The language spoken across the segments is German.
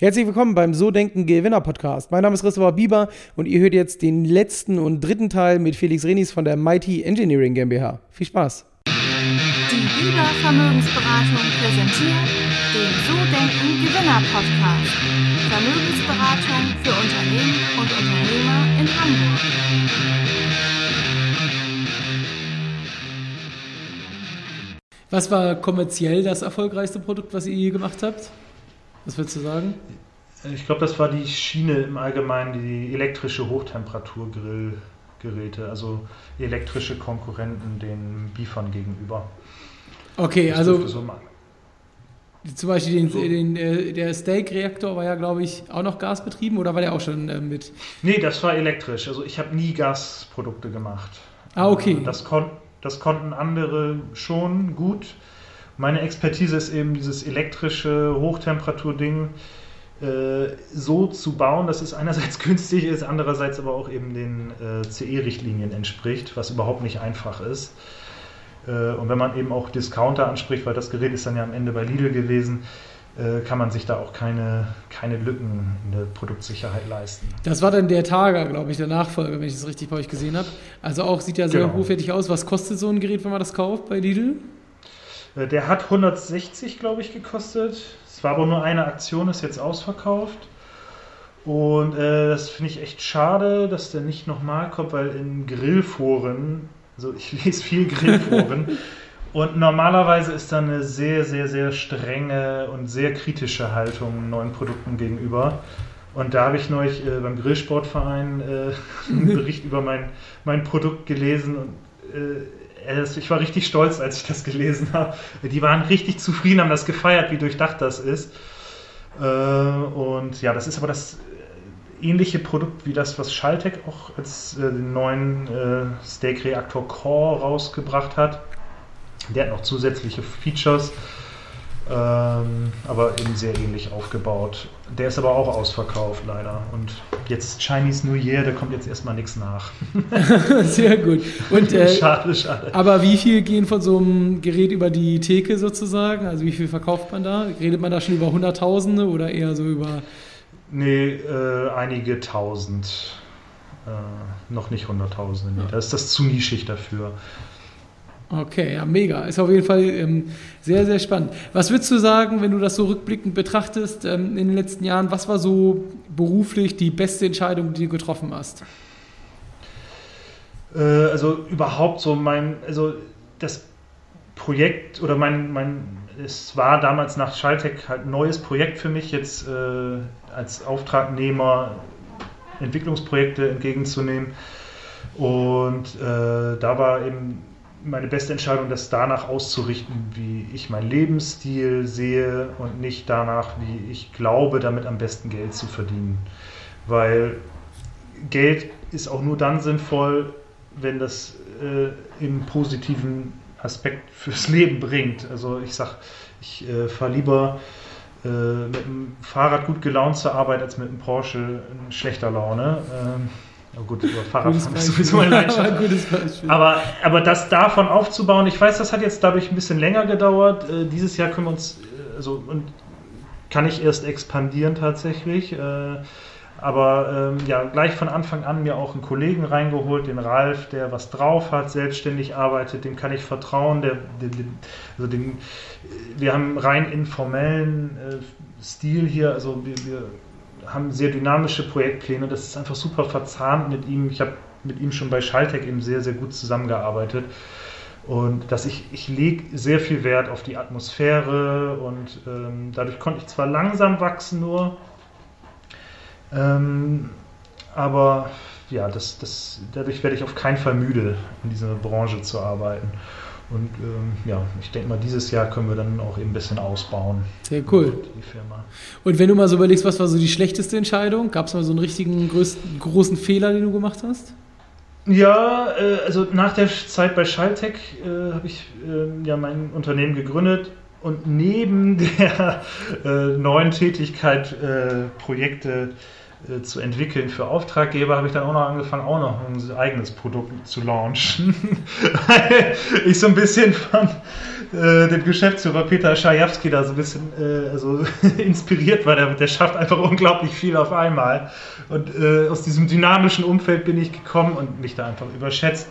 Herzlich willkommen beim So Denken Gewinner Podcast. Mein Name ist Christopher Bieber und ihr hört jetzt den letzten und dritten Teil mit Felix Renis von der Mighty Engineering GmbH. Viel Spaß. Die Bieber Vermögensberatung präsentiert den So Denken Gewinner Podcast. Vermögensberatung für Unternehmen und Unternehmer in Hamburg. Was war kommerziell das erfolgreichste Produkt, was ihr je gemacht habt? Was würdest du sagen? Ich glaube, das war die Schiene im Allgemeinen, die elektrische Hochtemperaturgrillgeräte, also elektrische Konkurrenten den Beefern gegenüber. Okay, das also so zum Beispiel den, so. den, äh, der Steak-Reaktor war ja, glaube ich, auch noch gasbetrieben oder war der auch schon äh, mit? Nee, das war elektrisch. Also ich habe nie Gasprodukte gemacht. Ah, okay. Das, kon das konnten andere schon gut. Meine Expertise ist eben dieses elektrische Hochtemperaturding äh, so zu bauen, dass es einerseits günstig ist, andererseits aber auch eben den äh, CE-Richtlinien entspricht, was überhaupt nicht einfach ist. Äh, und wenn man eben auch Discounter anspricht, weil das Gerät ist dann ja am Ende bei Lidl gewesen, äh, kann man sich da auch keine, keine Lücken in der Produktsicherheit leisten. Das war dann der Targa, glaube ich, der Nachfolger, wenn ich das richtig bei euch gesehen habe. Also auch sieht ja sehr genau. hochwertig aus. Was kostet so ein Gerät, wenn man das kauft bei Lidl? Äh, der hat 160, glaube ich, gekostet. Es war aber nur eine Aktion, ist jetzt ausverkauft. Und äh, das finde ich echt schade, dass der nicht nochmal kommt, weil in Grillforen, also ich lese viel Grillforen, und normalerweise ist da eine sehr, sehr, sehr strenge und sehr kritische Haltung neuen Produkten gegenüber. Und da habe ich neulich äh, beim Grillsportverein äh, einen Bericht über mein, mein Produkt gelesen und äh, ich war richtig stolz, als ich das gelesen habe. Die waren richtig zufrieden, haben das gefeiert, wie durchdacht das ist. Äh, und ja, das ist aber das äh, ähnliche Produkt wie das, was Schaltec auch als äh, den neuen Steak Reaktor Core rausgebracht hat. Der hat noch zusätzliche Features ähm, aber eben sehr ähnlich aufgebaut. Der ist aber auch ausverkauft leider. Und jetzt Chinese New Year, da kommt jetzt erstmal nichts nach. sehr gut. Und, äh, schade, schade. Aber wie viel gehen von so einem Gerät über die Theke sozusagen? Also wie viel verkauft man da? Redet man da schon über Hunderttausende oder eher so über... Nee, äh, einige Tausend. Äh, noch nicht Hunderttausende. Ja. Da ist das zu nischig dafür. Okay, ja, mega. Ist auf jeden Fall ähm, sehr, sehr spannend. Was würdest du sagen, wenn du das so rückblickend betrachtest ähm, in den letzten Jahren? Was war so beruflich die beste Entscheidung, die du getroffen hast? Äh, also überhaupt so mein, also das Projekt oder mein, mein, es war damals nach Schaltec halt ein neues Projekt für mich, jetzt äh, als Auftragnehmer Entwicklungsprojekte entgegenzunehmen. Und äh, da war eben meine beste Entscheidung, das danach auszurichten, wie ich meinen Lebensstil sehe und nicht danach, wie ich glaube, damit am besten Geld zu verdienen. Weil Geld ist auch nur dann sinnvoll, wenn das äh, im positiven Aspekt fürs Leben bringt. Also ich sage, ich äh, fahre lieber äh, mit dem Fahrrad gut gelaunt zur Arbeit als mit dem Porsche in schlechter Laune. Ähm, Oh gut, über Fahrradfahren ist sowieso meine Leidenschaft. aber, aber das davon aufzubauen, ich weiß, das hat jetzt dadurch ein bisschen länger gedauert. Äh, dieses Jahr können wir uns, äh, also, und kann ich erst expandieren tatsächlich. Äh, aber ähm, ja, gleich von Anfang an mir auch einen Kollegen reingeholt, den Ralf, der was drauf hat, selbstständig arbeitet, dem kann ich vertrauen. Der, der, der also den, wir haben rein informellen äh, Stil hier, also wir, wir haben sehr dynamische Projektpläne. Das ist einfach super verzahnt mit ihm. Ich habe mit ihm schon bei Schaltec eben sehr, sehr gut zusammengearbeitet. Und dass ich, ich lege sehr viel Wert auf die Atmosphäre und ähm, dadurch konnte ich zwar langsam wachsen nur, ähm, aber ja, das, das, dadurch werde ich auf keinen Fall müde, in dieser Branche zu arbeiten. Und ähm, ja, ich denke mal, dieses Jahr können wir dann auch eben ein bisschen ausbauen. Sehr cool. Die Firma. Und wenn du mal so überlegst, was war so die schlechteste Entscheidung? Gab es mal so einen richtigen größten, großen Fehler, den du gemacht hast? Ja, äh, also nach der Zeit bei Schalltech äh, habe ich äh, ja mein Unternehmen gegründet und neben der äh, neuen Tätigkeit äh, Projekte zu entwickeln für Auftraggeber, habe ich dann auch noch angefangen, auch noch ein eigenes Produkt zu launchen. ich so ein bisschen von äh, dem Geschäftsführer Peter Schajewski da so ein bisschen äh, also inspiriert war. Der, der schafft einfach unglaublich viel auf einmal. Und äh, aus diesem dynamischen Umfeld bin ich gekommen und mich da einfach überschätzt.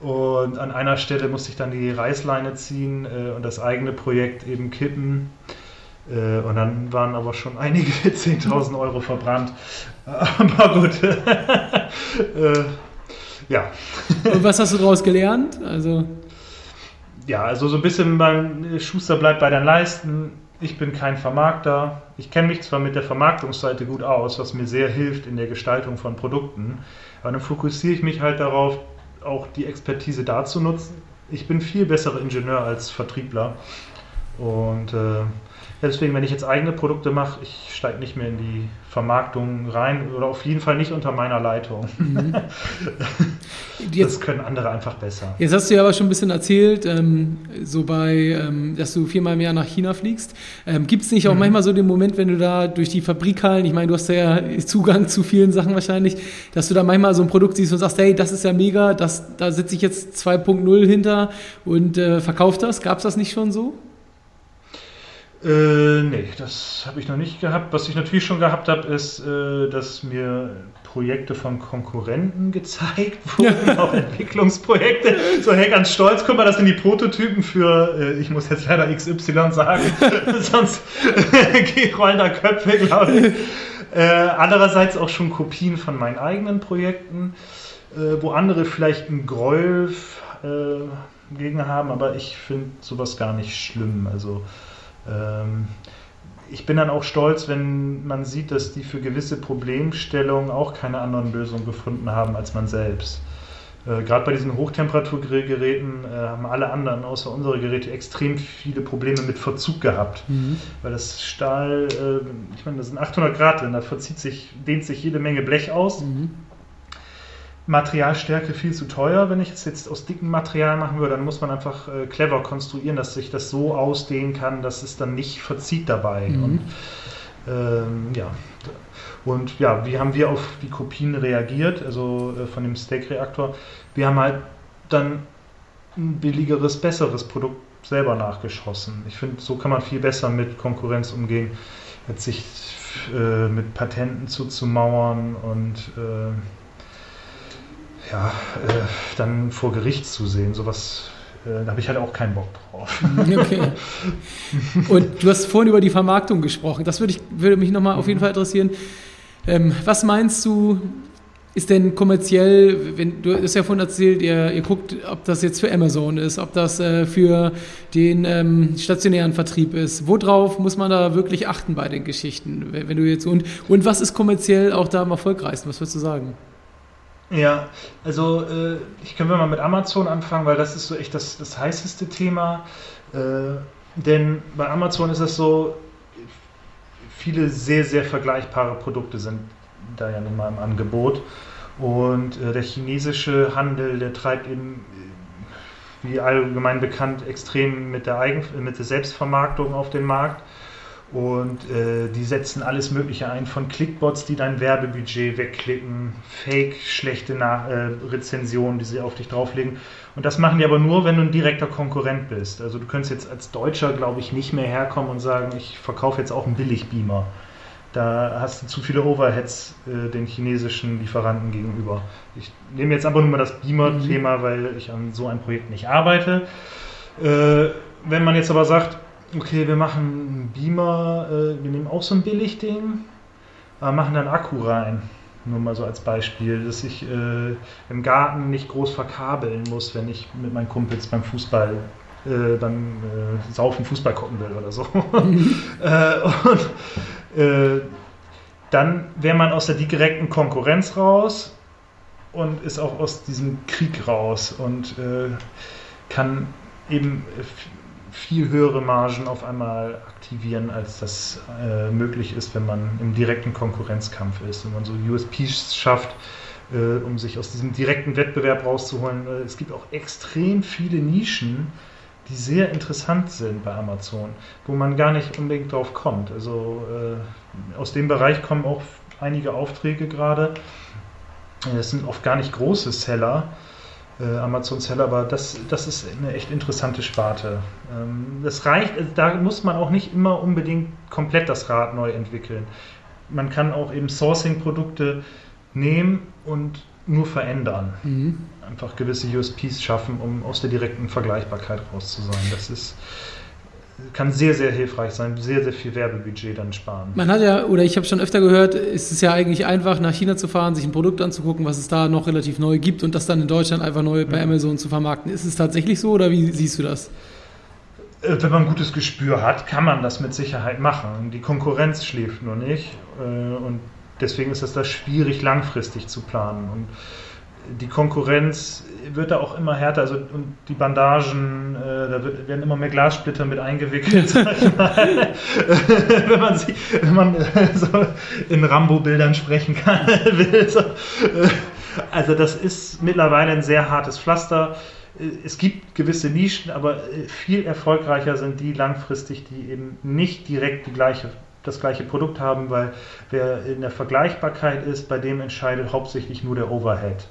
Und an einer Stelle musste ich dann die Reißleine ziehen äh, und das eigene Projekt eben kippen. Äh, und dann waren aber schon einige 10.000 Euro verbrannt. Aber gut. äh, ja. Und was hast du daraus gelernt? Also ja, also so ein bisschen beim Schuster bleibt bei deinen Leisten. Ich bin kein Vermarkter. Ich kenne mich zwar mit der Vermarktungsseite gut aus, was mir sehr hilft in der Gestaltung von Produkten, aber dann fokussiere ich mich halt darauf, auch die Expertise da zu nutzen. Ich bin viel besserer Ingenieur als Vertriebler und äh, deswegen, wenn ich jetzt eigene Produkte mache, ich steige nicht mehr in die Vermarktung rein oder auf jeden Fall nicht unter meiner Leitung. Mhm. das können andere einfach besser. Jetzt hast du ja aber schon ein bisschen erzählt, ähm, so bei, ähm, dass du viermal im Jahr nach China fliegst. Ähm, Gibt es nicht auch mhm. manchmal so den Moment, wenn du da durch die Fabrikhallen, ich meine, du hast ja Zugang zu vielen Sachen wahrscheinlich, dass du da manchmal so ein Produkt siehst und sagst, hey, das ist ja mega, das, da sitze ich jetzt 2.0 hinter und äh, verkaufe das. Gab es das nicht schon so? Äh, nee, das habe ich noch nicht gehabt. Was ich natürlich schon gehabt habe, ist, äh, dass mir Projekte von Konkurrenten gezeigt wurden, auch Entwicklungsprojekte. So, hey, ganz stolz, guck mal, das sind die Prototypen für, äh, ich muss jetzt leider XY sagen, sonst rollen da Köpfe, glaube ich. Äh, andererseits auch schon Kopien von meinen eigenen Projekten, äh, wo andere vielleicht einen Groll äh, gegen haben, aber ich finde sowas gar nicht schlimm. Also, ähm, ich bin dann auch stolz, wenn man sieht, dass die für gewisse Problemstellungen auch keine anderen Lösungen gefunden haben als man selbst. Äh, Gerade bei diesen Hochtemperaturgeräten äh, haben alle anderen außer unsere Geräte extrem viele Probleme mit Verzug gehabt. Mhm. Weil das Stahl, äh, ich meine, das sind 800 Grad drin, da verzieht sich, dehnt sich jede Menge Blech aus. Mhm. Materialstärke viel zu teuer. Wenn ich es jetzt aus dickem Material machen würde, dann muss man einfach äh, clever konstruieren, dass sich das so ausdehnen kann, dass es dann nicht verzieht dabei. Mhm. Und ähm, ja. Und ja, wie haben wir auf die Kopien reagiert, also äh, von dem Steak-Reaktor? Wir haben halt dann ein billigeres, besseres Produkt selber nachgeschossen. Ich finde, so kann man viel besser mit Konkurrenz umgehen, als sich äh, mit Patenten zuzumauern und äh, ja, äh, dann vor Gericht zu sehen, sowas, äh, da habe ich halt auch keinen Bock drauf. Okay. Und du hast vorhin über die Vermarktung gesprochen. Das würde, ich, würde mich nochmal mhm. auf jeden Fall interessieren. Ähm, was meinst du, ist denn kommerziell, wenn du hast ja vorhin erzählt, ihr, ihr guckt, ob das jetzt für Amazon ist, ob das äh, für den ähm, stationären Vertrieb ist. Worauf muss man da wirklich achten bei den Geschichten, wenn du jetzt und und was ist kommerziell auch da am erfolgreichsten? Was würdest du sagen? Ja, also äh, ich wir mal mit Amazon anfangen, weil das ist so echt das, das heißeste Thema. Äh, denn bei Amazon ist es so, viele sehr, sehr vergleichbare Produkte sind da ja nun mal im Angebot. Und äh, der chinesische Handel, der treibt eben, wie allgemein bekannt, extrem mit der, Eigen mit der Selbstvermarktung auf den Markt. Und äh, die setzen alles Mögliche ein, von Clickbots, die dein Werbebudget wegklicken, Fake, schlechte Nach äh, Rezensionen, die sie auf dich drauflegen. Und das machen die aber nur, wenn du ein direkter Konkurrent bist. Also du könntest jetzt als Deutscher, glaube ich, nicht mehr herkommen und sagen, ich verkaufe jetzt auch einen Billigbeamer. Da hast du zu viele Overheads äh, den chinesischen Lieferanten gegenüber. Ich nehme jetzt aber nur mal das Beamer-Thema, mhm. weil ich an so einem Projekt nicht arbeite. Äh, wenn man jetzt aber sagt, okay, wir machen einen Beamer, äh, wir nehmen auch so ein Billigding, aber machen dann Akku rein. Nur mal so als Beispiel, dass ich äh, im Garten nicht groß verkabeln muss, wenn ich mit meinen Kumpels beim Fußball, äh, beim äh, Saufen Fußball gucken will oder so. Äh, und äh, dann wäre man aus der direkten Konkurrenz raus und ist auch aus diesem Krieg raus und kann eben viel höhere Margen auf einmal aktivieren, als das äh, möglich ist, wenn man im direkten Konkurrenzkampf ist. Wenn man so USPs schafft, äh, um sich aus diesem direkten Wettbewerb rauszuholen. Äh, es gibt auch extrem viele Nischen, die sehr interessant sind bei Amazon, wo man gar nicht unbedingt drauf kommt. Also äh, aus dem Bereich kommen auch einige Aufträge gerade. Das sind oft gar nicht große Seller, äh, Amazon-Seller, aber das, das ist eine echt interessante Sparte. Ähm, das reicht, also da muss man auch nicht immer unbedingt komplett das Rad neu entwickeln. Man kann auch eben Sourcing-Produkte nehmen und nur verändern. Mhm. Einfach gewisse USPs schaffen, um aus der direkten Vergleichbarkeit raus zu sein. Das ist kann sehr, sehr hilfreich sein, sehr, sehr viel Werbebudget dann sparen. Man hat ja, oder ich habe schon öfter gehört, ist es ja eigentlich einfach, nach China zu fahren, sich ein Produkt anzugucken, was es da noch relativ neu gibt und das dann in Deutschland einfach neu bei Amazon zu vermarkten. Ist es tatsächlich so oder wie siehst du das? Äh, wenn man ein gutes Gespür hat, kann man das mit Sicherheit machen. Die Konkurrenz schläft nur nicht äh, und deswegen ist es da schwierig, langfristig zu planen. Und die Konkurrenz wird da auch immer härter, also und die Bandagen, äh, da wird, werden immer mehr Glassplitter mit eingewickelt, wenn man sie, wenn man äh, so in Rambo-Bildern sprechen kann, will. So. Also das ist mittlerweile ein sehr hartes Pflaster. Es gibt gewisse Nischen, aber viel erfolgreicher sind die langfristig, die eben nicht direkt die gleiche das gleiche Produkt haben, weil wer in der Vergleichbarkeit ist, bei dem entscheidet hauptsächlich nur der Overhead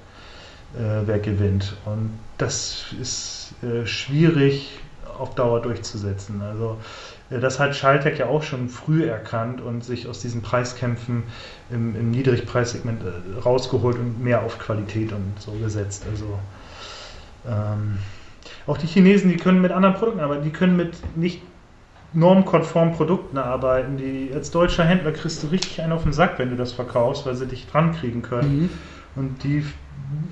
äh, wer gewinnt. Und das ist äh, schwierig auf Dauer durchzusetzen. Also äh, das hat Schaltec ja auch schon früh erkannt und sich aus diesen Preiskämpfen im, im Niedrigpreissegment äh, rausgeholt und mehr auf Qualität und so gesetzt. Also ähm, auch die Chinesen, die können mit anderen Produkten arbeiten, die können mit nicht normkonformen Produkten arbeiten. Die, als deutscher Händler kriegst du richtig einen auf den Sack, wenn du das verkaufst, weil sie dich dran kriegen können. Mhm. Und die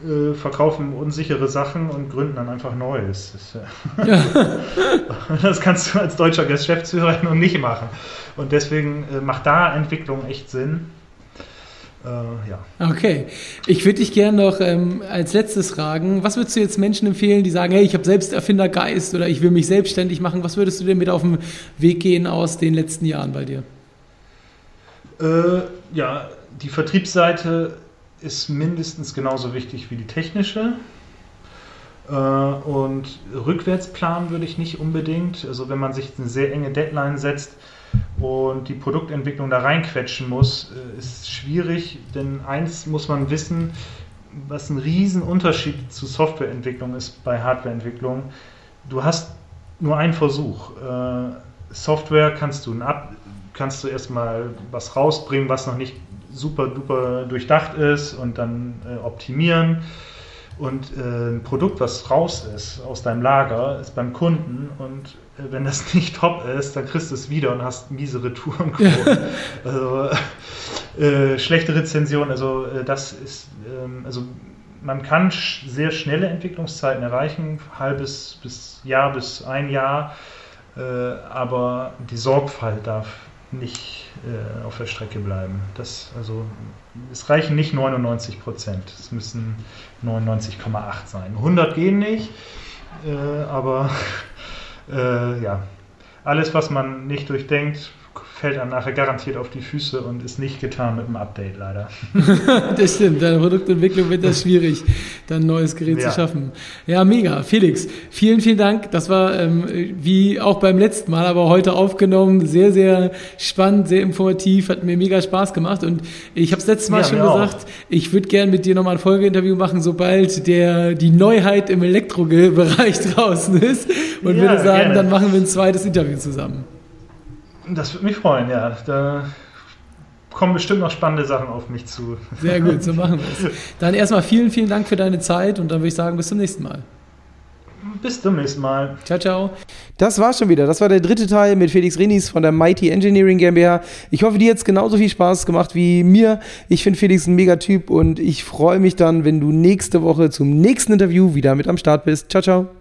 äh, verkaufen unsichere Sachen und gründen dann einfach Neues. Das, ja. das kannst du als deutscher Geschäftsführer noch nicht machen. Und deswegen äh, macht da Entwicklung echt Sinn. Äh, ja. Okay. Ich würde dich gerne noch ähm, als letztes fragen, was würdest du jetzt Menschen empfehlen, die sagen, hey, ich habe selbst Erfindergeist oder ich will mich selbstständig machen? Was würdest du denn mit auf den Weg gehen aus den letzten Jahren bei dir? Äh, ja, die Vertriebsseite ist mindestens genauso wichtig wie die technische. Äh, und rückwärts planen würde ich nicht unbedingt. Also wenn man sich eine sehr enge Deadline setzt und die Produktentwicklung da reinquetschen muss, äh, ist schwierig. Denn eins muss man wissen, was ein Riesenunterschied zu Softwareentwicklung ist bei Hardwareentwicklung. Du hast nur einen Versuch. Äh, Software kannst du, kannst du erstmal was rausbringen, was noch nicht super duper durchdacht ist und dann äh, optimieren. Und äh, ein Produkt, was raus ist aus deinem Lager, ist beim Kunden und äh, wenn das nicht top ist, dann kriegst du es wieder und hast miese Retouren. also äh, schlechte Rezension, also äh, das ist, ähm, also man kann sehr schnelle Entwicklungszeiten erreichen, halbes bis Jahr bis ein Jahr, äh, aber die Sorgfalt darf nicht äh, auf der Strecke bleiben. Das, also, es reichen nicht 99 Prozent, es müssen 99,8 sein. 100 gehen nicht, äh, aber äh, ja, alles, was man nicht durchdenkt, fällt einem nachher garantiert auf die Füße und ist nicht getan mit dem Update leider. das stimmt, bei der Produktentwicklung wird das schwierig, dann ein neues Gerät ja. zu schaffen. Ja, mega. Felix, vielen, vielen Dank. Das war ähm, wie auch beim letzten Mal, aber heute aufgenommen, sehr, sehr spannend, sehr informativ, hat mir mega Spaß gemacht und ich habe es letztes Mal ja, schon gesagt, auch. ich würde gerne mit dir nochmal ein Folgeinterview machen, sobald der die Neuheit im Elektrobereich draußen ist und ja, würde sagen, gerne. dann machen wir ein zweites Interview zusammen. Das würde mich freuen, ja. Da kommen bestimmt noch spannende Sachen auf mich zu. Sehr gut, so machen wir es. Dann erstmal vielen, vielen Dank für deine Zeit und dann würde ich sagen, bis zum nächsten Mal. Bis zum nächsten Mal. Ciao, ciao. Das war's schon wieder. Das war der dritte Teil mit Felix Renis von der Mighty Engineering GmbH. Ich hoffe, dir hat es genauso viel Spaß gemacht wie mir. Ich finde Felix ein mega Typ und ich freue mich dann, wenn du nächste Woche zum nächsten Interview wieder mit am Start bist. Ciao, ciao.